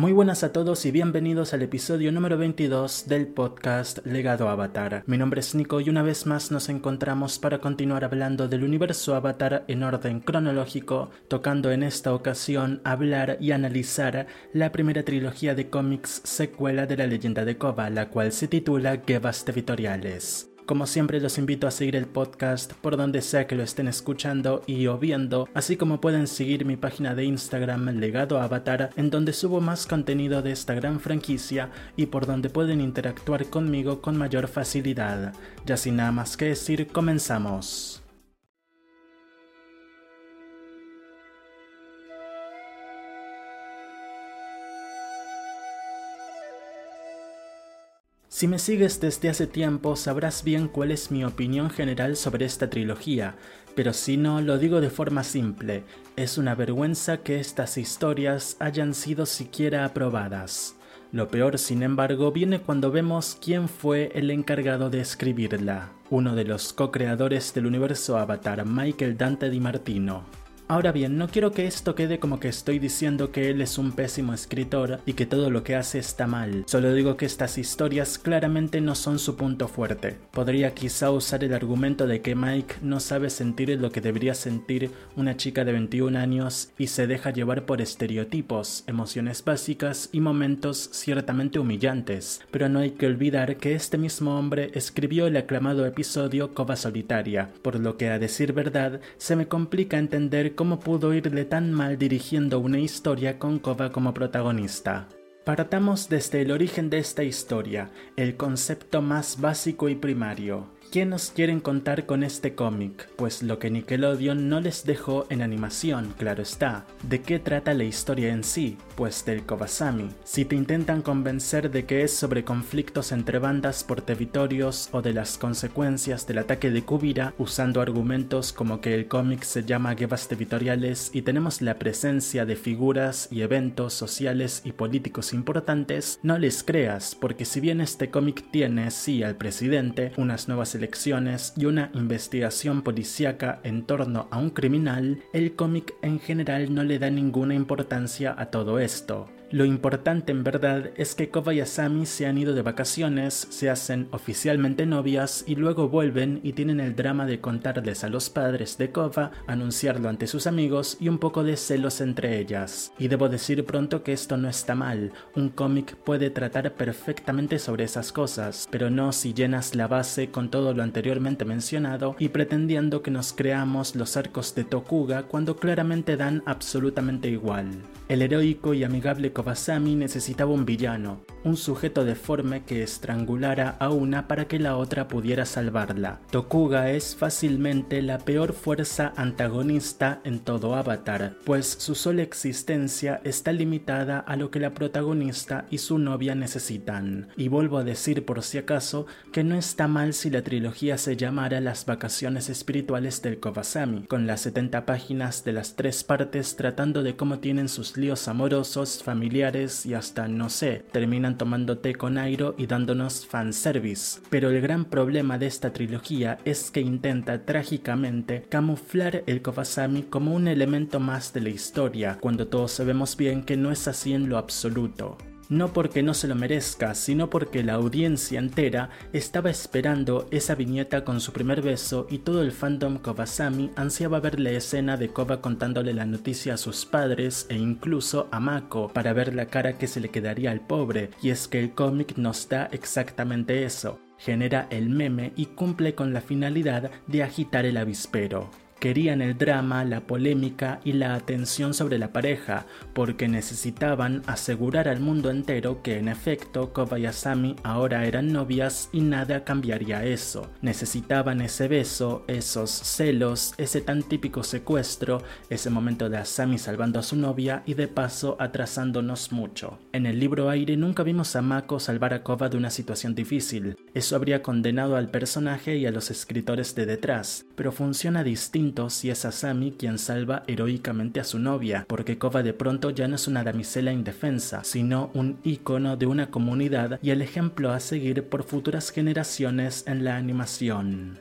Muy buenas a todos y bienvenidos al episodio número 22 del podcast Legado Avatar. Mi nombre es Nico y una vez más nos encontramos para continuar hablando del universo Avatar en orden cronológico, tocando en esta ocasión hablar y analizar la primera trilogía de cómics secuela de la leyenda de Koba, la cual se titula Guevas Territoriales. Como siempre los invito a seguir el podcast por donde sea que lo estén escuchando y o viendo, así como pueden seguir mi página de Instagram Legado Avatar, en donde subo más contenido de esta gran franquicia y por donde pueden interactuar conmigo con mayor facilidad. Ya sin nada más que decir, comenzamos. Si me sigues desde hace tiempo sabrás bien cuál es mi opinión general sobre esta trilogía, pero si no, lo digo de forma simple, es una vergüenza que estas historias hayan sido siquiera aprobadas. Lo peor, sin embargo, viene cuando vemos quién fue el encargado de escribirla, uno de los co-creadores del universo Avatar, Michael Dante Di Martino. Ahora bien, no quiero que esto quede como que estoy diciendo que él es un pésimo escritor y que todo lo que hace está mal. Solo digo que estas historias claramente no son su punto fuerte. Podría quizá usar el argumento de que Mike no sabe sentir lo que debería sentir una chica de 21 años y se deja llevar por estereotipos, emociones básicas y momentos ciertamente humillantes. Pero no hay que olvidar que este mismo hombre escribió el aclamado episodio Cova Solitaria, por lo que a decir verdad se me complica entender cómo pudo irle tan mal dirigiendo una historia con Kova como protagonista. Partamos desde el origen de esta historia, el concepto más básico y primario. ¿Qué nos quieren contar con este cómic? Pues lo que Nickelodeon no les dejó en animación, claro está. ¿De qué trata la historia en sí? Pues del Kobasami. Si te intentan convencer de que es sobre conflictos entre bandas por territorios o de las consecuencias del ataque de Kubira, usando argumentos como que el cómic se llama Guevas Territoriales y tenemos la presencia de figuras y eventos sociales y políticos importantes, no les creas, porque si bien este cómic tiene, sí, al presidente, unas nuevas elecciones y una investigación policíaca en torno a un criminal, el cómic en general no le da ninguna importancia a todo esto. Lo importante en verdad es que Koba y Asami se han ido de vacaciones, se hacen oficialmente novias y luego vuelven y tienen el drama de contarles a los padres de Koba, anunciarlo ante sus amigos y un poco de celos entre ellas. Y debo decir pronto que esto no está mal, un cómic puede tratar perfectamente sobre esas cosas, pero no si llenas la base con todo lo anteriormente mencionado y pretendiendo que nos creamos los arcos de Tokuga cuando claramente dan absolutamente igual. El heroico y amigable Kobasami necesitaba un villano, un sujeto deforme que estrangulara a una para que la otra pudiera salvarla. Tokuga es fácilmente la peor fuerza antagonista en todo Avatar, pues su sola existencia está limitada a lo que la protagonista y su novia necesitan. Y vuelvo a decir por si acaso que no está mal si la trilogía se llamara Las vacaciones espirituales del Kobasami, con las 70 páginas de las tres partes tratando de cómo tienen sus líos amorosos, familiares, y hasta, no sé, terminan tomando té con Airo y dándonos fanservice. Pero el gran problema de esta trilogía es que intenta trágicamente camuflar el Kofasami como un elemento más de la historia, cuando todos sabemos bien que no es así en lo absoluto no porque no se lo merezca, sino porque la audiencia entera estaba esperando esa viñeta con su primer beso y todo el fandom Kobasami ansiaba ver la escena de Koba contándole la noticia a sus padres e incluso a Mako para ver la cara que se le quedaría al pobre, y es que el cómic nos da exactamente eso genera el meme y cumple con la finalidad de agitar el avispero. Querían el drama, la polémica y la atención sobre la pareja, porque necesitaban asegurar al mundo entero que en efecto Koba y Asami ahora eran novias y nada cambiaría eso. Necesitaban ese beso, esos celos, ese tan típico secuestro, ese momento de Asami salvando a su novia y de paso atrasándonos mucho. En el libro Aire nunca vimos a Mako salvar a Koba de una situación difícil. Eso habría condenado al personaje y a los escritores de detrás, pero funciona distinto si es Asami quien salva heroicamente a su novia, porque Koba de pronto ya no es una damisela indefensa, sino un icono de una comunidad y el ejemplo a seguir por futuras generaciones en la animación.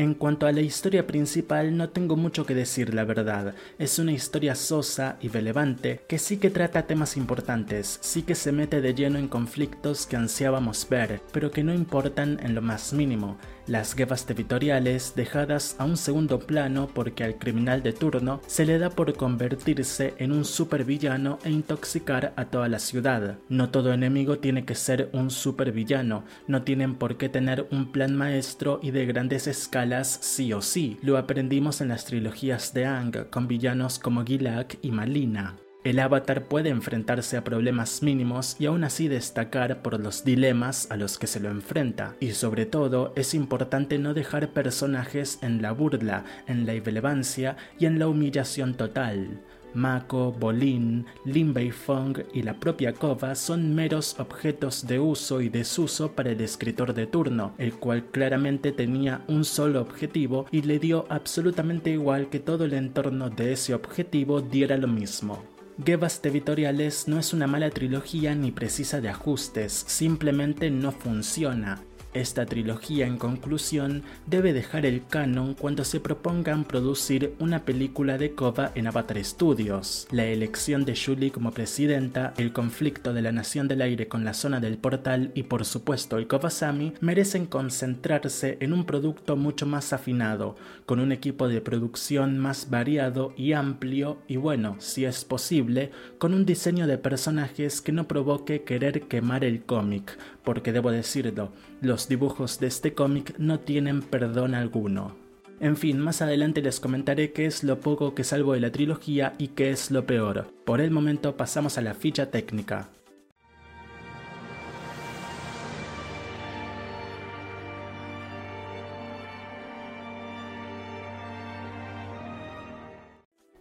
En cuanto a la historia principal, no tengo mucho que decir, la verdad. Es una historia sosa y relevante que sí que trata temas importantes, sí que se mete de lleno en conflictos que ansiábamos ver, pero que no importan en lo más mínimo. Las guerras territoriales dejadas a un segundo plano porque al criminal de turno se le da por convertirse en un supervillano e intoxicar a toda la ciudad. No todo enemigo tiene que ser un supervillano, no tienen por qué tener un plan maestro y de grandes escalas sí o sí. Lo aprendimos en las trilogías de Ang con villanos como Gilak y Malina. El avatar puede enfrentarse a problemas mínimos y aún así destacar por los dilemas a los que se lo enfrenta. Y sobre todo es importante no dejar personajes en la burla, en la irrelevancia y en la humillación total. Mako, Bolin, Lin Fong y la propia Kova son meros objetos de uso y desuso para el escritor de turno, el cual claramente tenía un solo objetivo y le dio absolutamente igual que todo el entorno de ese objetivo diera lo mismo. Guevas Territoriales no es una mala trilogía ni precisa de ajustes, simplemente no funciona. Esta trilogía, en conclusión, debe dejar el canon cuando se propongan producir una película de Kova en Avatar Studios. La elección de Julie como presidenta, el conflicto de la Nación del Aire con la zona del portal y por supuesto el Sami merecen concentrarse en un producto mucho más afinado, con un equipo de producción más variado y amplio y bueno, si es posible, con un diseño de personajes que no provoque querer quemar el cómic, porque debo decirlo, los dibujos de este cómic no tienen perdón alguno. En fin, más adelante les comentaré qué es lo poco que salvo de la trilogía y qué es lo peor. Por el momento pasamos a la ficha técnica.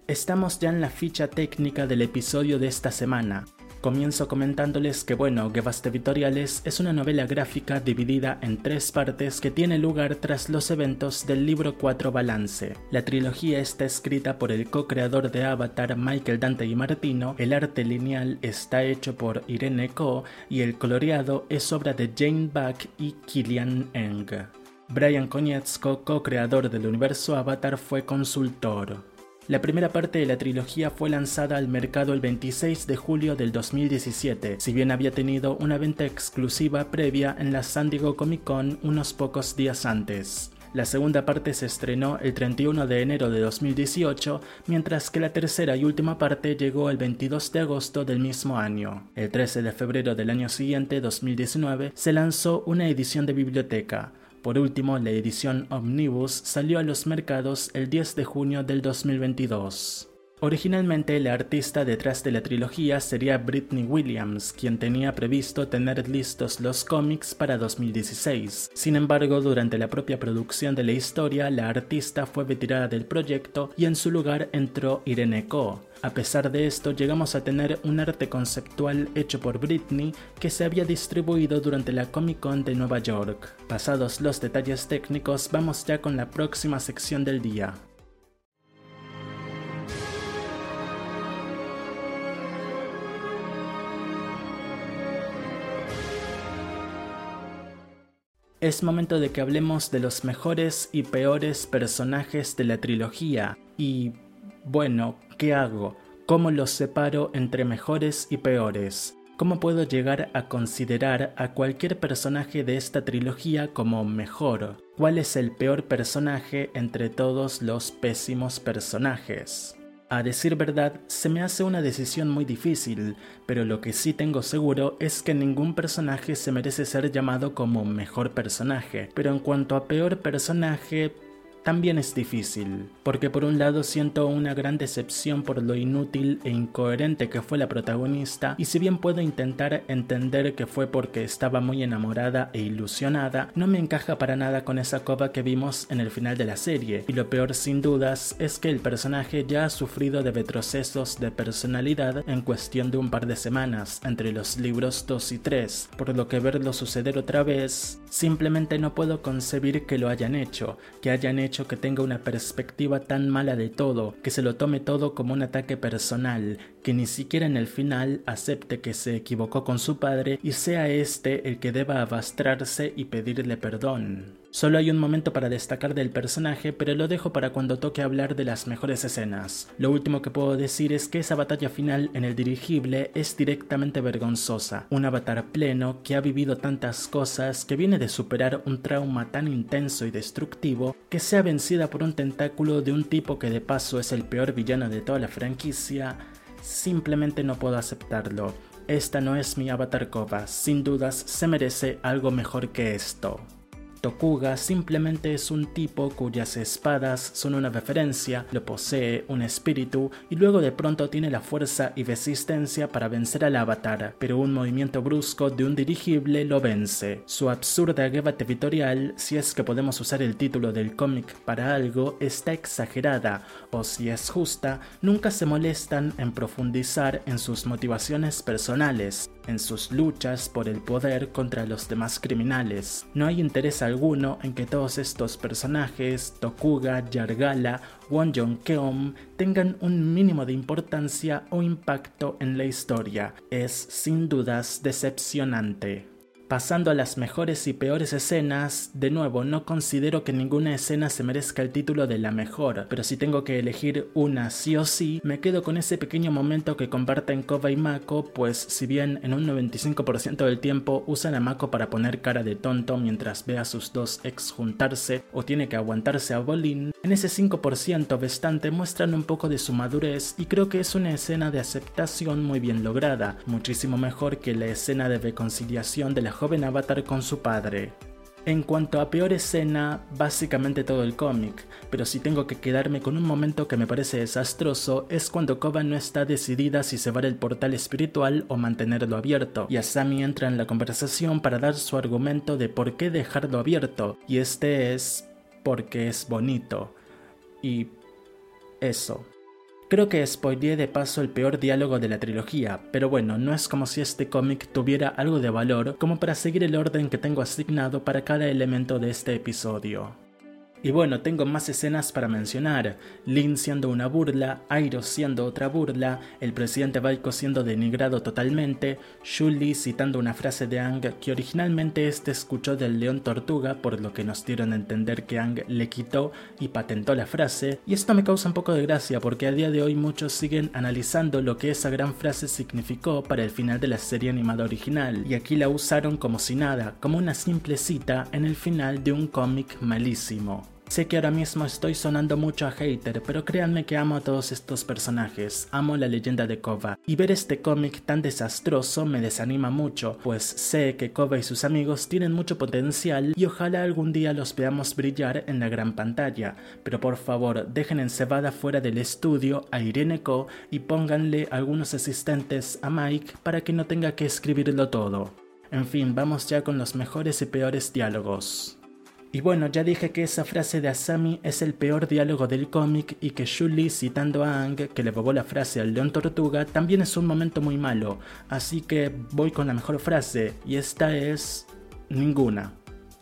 Estamos ya en la ficha técnica del episodio de esta semana, Comienzo comentándoles que bueno, Guevas Territoriales es una novela gráfica dividida en tres partes que tiene lugar tras los eventos del libro 4 Balance. La trilogía está escrita por el co-creador de Avatar Michael Dante y Martino, el arte lineal está hecho por Irene Ko y el coloreado es obra de Jane Buck y Kilian Eng. Brian Konietzko, co-creador del universo Avatar, fue consultor. La primera parte de la trilogía fue lanzada al mercado el 26 de julio del 2017, si bien había tenido una venta exclusiva previa en la San Diego Comic Con unos pocos días antes. La segunda parte se estrenó el 31 de enero de 2018, mientras que la tercera y última parte llegó el 22 de agosto del mismo año. El 13 de febrero del año siguiente, 2019, se lanzó una edición de biblioteca, por último, la edición Omnibus salió a los mercados el 10 de junio del 2022. Originalmente la artista detrás de la trilogía sería Britney Williams, quien tenía previsto tener listos los cómics para 2016. Sin embargo, durante la propia producción de la historia, la artista fue retirada del proyecto y en su lugar entró Irene Ko. A pesar de esto, llegamos a tener un arte conceptual hecho por Britney que se había distribuido durante la Comic Con de Nueva York. Pasados los detalles técnicos, vamos ya con la próxima sección del día. Es momento de que hablemos de los mejores y peores personajes de la trilogía. Y bueno, ¿qué hago? ¿Cómo los separo entre mejores y peores? ¿Cómo puedo llegar a considerar a cualquier personaje de esta trilogía como mejor? ¿Cuál es el peor personaje entre todos los pésimos personajes? A decir verdad, se me hace una decisión muy difícil, pero lo que sí tengo seguro es que ningún personaje se merece ser llamado como mejor personaje, pero en cuanto a peor personaje, también es difícil, porque por un lado siento una gran decepción por lo inútil e incoherente que fue la protagonista, y si bien puedo intentar entender que fue porque estaba muy enamorada e ilusionada, no me encaja para nada con esa copa que vimos en el final de la serie, y lo peor sin dudas es que el personaje ya ha sufrido de retrocesos de personalidad en cuestión de un par de semanas entre los libros 2 y 3, por lo que verlo suceder otra vez Simplemente no puedo concebir que lo hayan hecho, que hayan hecho que tenga una perspectiva tan mala de todo, que se lo tome todo como un ataque personal, que ni siquiera en el final acepte que se equivocó con su padre y sea este el que deba abastrarse y pedirle perdón. Solo hay un momento para destacar del personaje, pero lo dejo para cuando toque hablar de las mejores escenas. Lo último que puedo decir es que esa batalla final en el dirigible es directamente vergonzosa. Un avatar pleno que ha vivido tantas cosas, que viene de superar un trauma tan intenso y destructivo, que sea vencida por un tentáculo de un tipo que de paso es el peor villano de toda la franquicia, simplemente no puedo aceptarlo. Esta no es mi avatar Kova, sin dudas se merece algo mejor que esto. Tokuga simplemente es un tipo cuyas espadas son una referencia, lo posee un espíritu y luego de pronto tiene la fuerza y resistencia para vencer al avatar, pero un movimiento brusco de un dirigible lo vence. Su absurda guerra territorial, si es que podemos usar el título del cómic para algo, está exagerada, o si es justa, nunca se molestan en profundizar en sus motivaciones personales, en sus luchas por el poder contra los demás criminales. No hay interés alguno en que todos estos personajes, Tokuga, Yargala, Won Keom, tengan un mínimo de importancia o impacto en la historia. Es sin dudas decepcionante. Pasando a las mejores y peores escenas, de nuevo no considero que ninguna escena se merezca el título de la mejor, pero si tengo que elegir una sí o sí, me quedo con ese pequeño momento que comparten Koba y Mako, pues si bien en un 95% del tiempo usan a Mako para poner cara de tonto mientras ve a sus dos ex juntarse o tiene que aguantarse a Bolin, en ese 5% restante muestran un poco de su madurez y creo que es una escena de aceptación muy bien lograda, muchísimo mejor que la escena de reconciliación de la joven avatar con su padre. En cuanto a peor escena, básicamente todo el cómic, pero si tengo que quedarme con un momento que me parece desastroso es cuando Koba no está decidida si cerrar el portal espiritual o mantenerlo abierto, y Asami entra en la conversación para dar su argumento de por qué dejarlo abierto, y este es porque es bonito. Y eso. Creo que spoileé de paso el peor diálogo de la trilogía, pero bueno, no es como si este cómic tuviera algo de valor como para seguir el orden que tengo asignado para cada elemento de este episodio. Y bueno, tengo más escenas para mencionar. Lin siendo una burla, Airo siendo otra burla, el presidente Baiko siendo denigrado totalmente, Shuli citando una frase de Ang que originalmente este escuchó del león tortuga, por lo que nos dieron a entender que Ang le quitó y patentó la frase, y esto me causa un poco de gracia porque a día de hoy muchos siguen analizando lo que esa gran frase significó para el final de la serie animada original, y aquí la usaron como si nada, como una simple cita en el final de un cómic malísimo. Sé que ahora mismo estoy sonando mucho a hater, pero créanme que amo a todos estos personajes, amo la leyenda de Kova, y ver este cómic tan desastroso me desanima mucho, pues sé que Kova y sus amigos tienen mucho potencial y ojalá algún día los veamos brillar en la gran pantalla, pero por favor dejen en cebada fuera del estudio a Irene Ko y pónganle algunos asistentes a Mike para que no tenga que escribirlo todo. En fin, vamos ya con los mejores y peores diálogos. Y bueno, ya dije que esa frase de Asami es el peor diálogo del cómic y que Shuli citando a Ang, que le robó la frase al león tortuga, también es un momento muy malo. Así que voy con la mejor frase, y esta es... ninguna.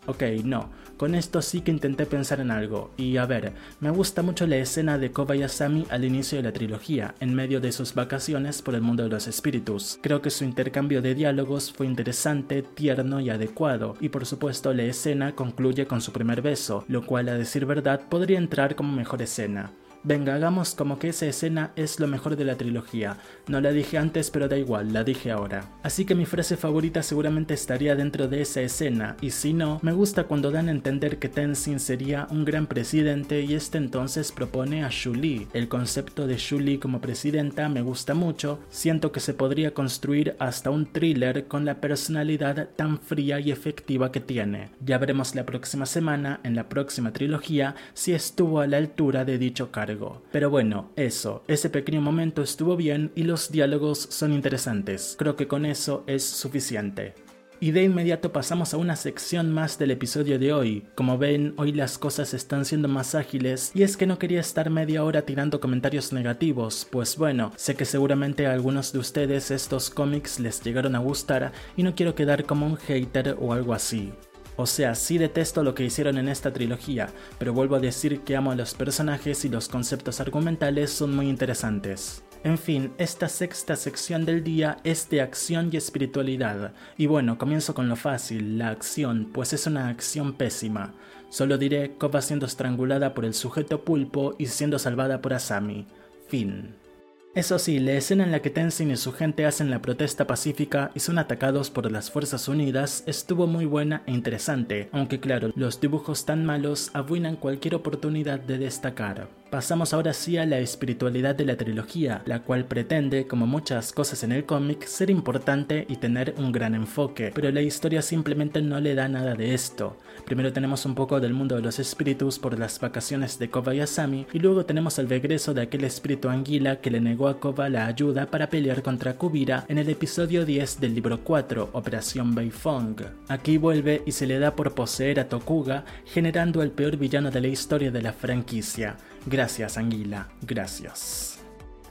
Ok, no. Con esto sí que intenté pensar en algo, y a ver, me gusta mucho la escena de Kobayasami al inicio de la trilogía, en medio de sus vacaciones por el mundo de los espíritus. Creo que su intercambio de diálogos fue interesante, tierno y adecuado, y por supuesto la escena concluye con su primer beso, lo cual a decir verdad podría entrar como mejor escena. Venga, hagamos como que esa escena es lo mejor de la trilogía. No la dije antes, pero da igual, la dije ahora. Así que mi frase favorita seguramente estaría dentro de esa escena, y si no, me gusta cuando dan a entender que Tenzin sería un gran presidente y este entonces propone a Shuli. El concepto de Shuli como presidenta me gusta mucho, siento que se podría construir hasta un thriller con la personalidad tan fría y efectiva que tiene. Ya veremos la próxima semana, en la próxima trilogía, si estuvo a la altura de dicho cargo. Pero bueno, eso, ese pequeño momento estuvo bien y los diálogos son interesantes. Creo que con eso es suficiente. Y de inmediato pasamos a una sección más del episodio de hoy. Como ven, hoy las cosas están siendo más ágiles y es que no quería estar media hora tirando comentarios negativos, pues bueno, sé que seguramente a algunos de ustedes estos cómics les llegaron a gustar y no quiero quedar como un hater o algo así. O sea, sí detesto lo que hicieron en esta trilogía, pero vuelvo a decir que amo a los personajes y los conceptos argumentales son muy interesantes. En fin, esta sexta sección del día es de acción y espiritualidad. Y bueno, comienzo con lo fácil, la acción, pues es una acción pésima. Solo diré Kova siendo estrangulada por el sujeto pulpo y siendo salvada por Asami. Fin. Eso sí, la escena en la que Tenzin y su gente hacen la protesta pacífica y son atacados por las Fuerzas Unidas estuvo muy buena e interesante, aunque claro, los dibujos tan malos arruinan cualquier oportunidad de destacar. Pasamos ahora sí a la espiritualidad de la trilogía, la cual pretende, como muchas cosas en el cómic, ser importante y tener un gran enfoque, pero la historia simplemente no le da nada de esto. Primero tenemos un poco del mundo de los espíritus por las vacaciones de Koba y Asami, y luego tenemos el regreso de aquel espíritu anguila que le negó a Koba la ayuda para pelear contra Kubira en el episodio 10 del libro 4, Operación Beifong. Aquí vuelve y se le da por poseer a Tokuga, generando el peor villano de la historia de la franquicia. Gracias, Anguila, gracias.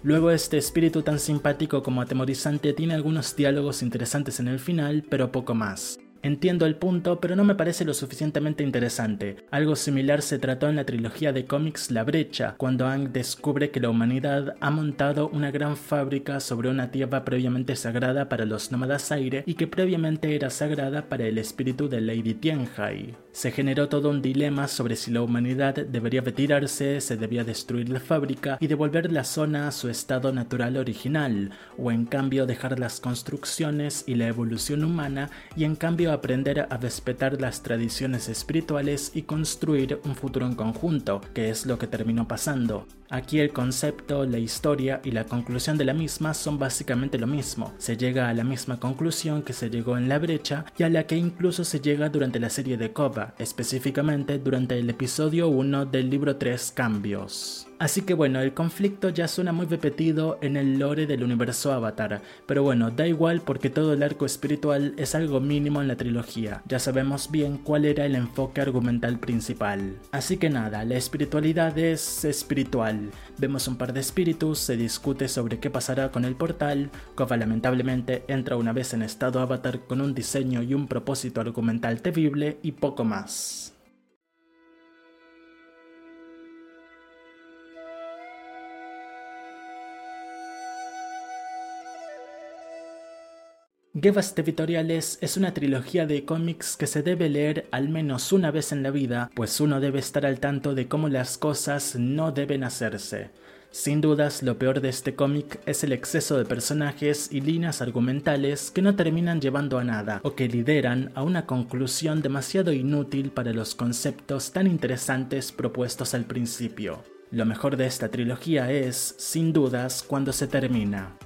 Luego este espíritu tan simpático como atemorizante tiene algunos diálogos interesantes en el final, pero poco más. Entiendo el punto, pero no me parece lo suficientemente interesante. Algo similar se trató en la trilogía de cómics La Brecha, cuando Ang descubre que la humanidad ha montado una gran fábrica sobre una tierra previamente sagrada para los nómadas aire y que previamente era sagrada para el espíritu de Lady Tianhai. Se generó todo un dilema sobre si la humanidad debería retirarse, se debía destruir la fábrica y devolver la zona a su estado natural original, o en cambio dejar las construcciones y la evolución humana y en cambio aprender a respetar las tradiciones espirituales y construir un futuro en conjunto, que es lo que terminó pasando. Aquí el concepto, la historia y la conclusión de la misma son básicamente lo mismo. Se llega a la misma conclusión que se llegó en la brecha y a la que incluso se llega durante la serie de Koba, específicamente durante el episodio 1 del libro 3 Cambios. Así que bueno, el conflicto ya suena muy repetido en el lore del universo Avatar, pero bueno, da igual porque todo el arco espiritual es algo mínimo en la trilogía, ya sabemos bien cuál era el enfoque argumental principal. Así que nada, la espiritualidad es espiritual, vemos un par de espíritus, se discute sobre qué pasará con el portal, Koba lamentablemente entra una vez en estado Avatar con un diseño y un propósito argumental terrible y poco más. Guerras Territoriales es una trilogía de cómics que se debe leer al menos una vez en la vida, pues uno debe estar al tanto de cómo las cosas no deben hacerse. Sin dudas, lo peor de este cómic es el exceso de personajes y líneas argumentales que no terminan llevando a nada o que lideran a una conclusión demasiado inútil para los conceptos tan interesantes propuestos al principio. Lo mejor de esta trilogía es, sin dudas, cuando se termina.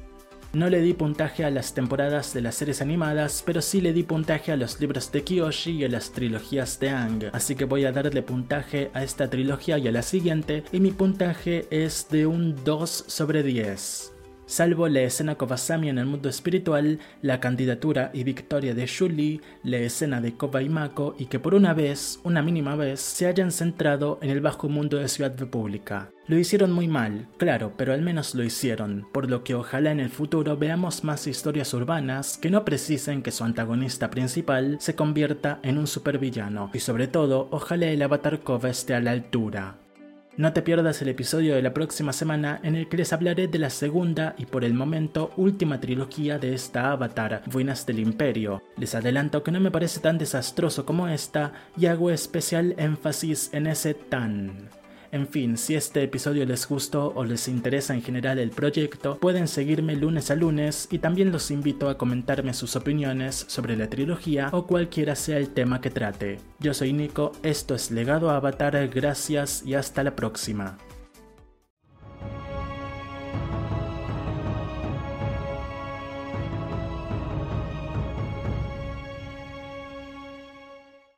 No le di puntaje a las temporadas de las series animadas, pero sí le di puntaje a los libros de Kiyoshi y a las trilogías de Ang, así que voy a darle puntaje a esta trilogía y a la siguiente, y mi puntaje es de un 2 sobre 10. Salvo la escena Kobasami en el mundo espiritual, la candidatura y victoria de Shuli, la escena de Koba y Mako y que por una vez, una mínima vez, se hayan centrado en el bajo mundo de Ciudad República. Lo hicieron muy mal, claro, pero al menos lo hicieron, por lo que ojalá en el futuro veamos más historias urbanas que no precisen que su antagonista principal se convierta en un supervillano, y sobre todo, ojalá el avatar Koba esté a la altura. No te pierdas el episodio de la próxima semana en el que les hablaré de la segunda y por el momento última trilogía de esta Avatar, Ruinas del Imperio. Les adelanto que no me parece tan desastroso como esta y hago especial énfasis en ese tan. En fin, si este episodio les gustó o les interesa en general el proyecto, pueden seguirme lunes a lunes y también los invito a comentarme sus opiniones sobre la trilogía o cualquiera sea el tema que trate. Yo soy Nico, esto es Legado Avatar, gracias y hasta la próxima.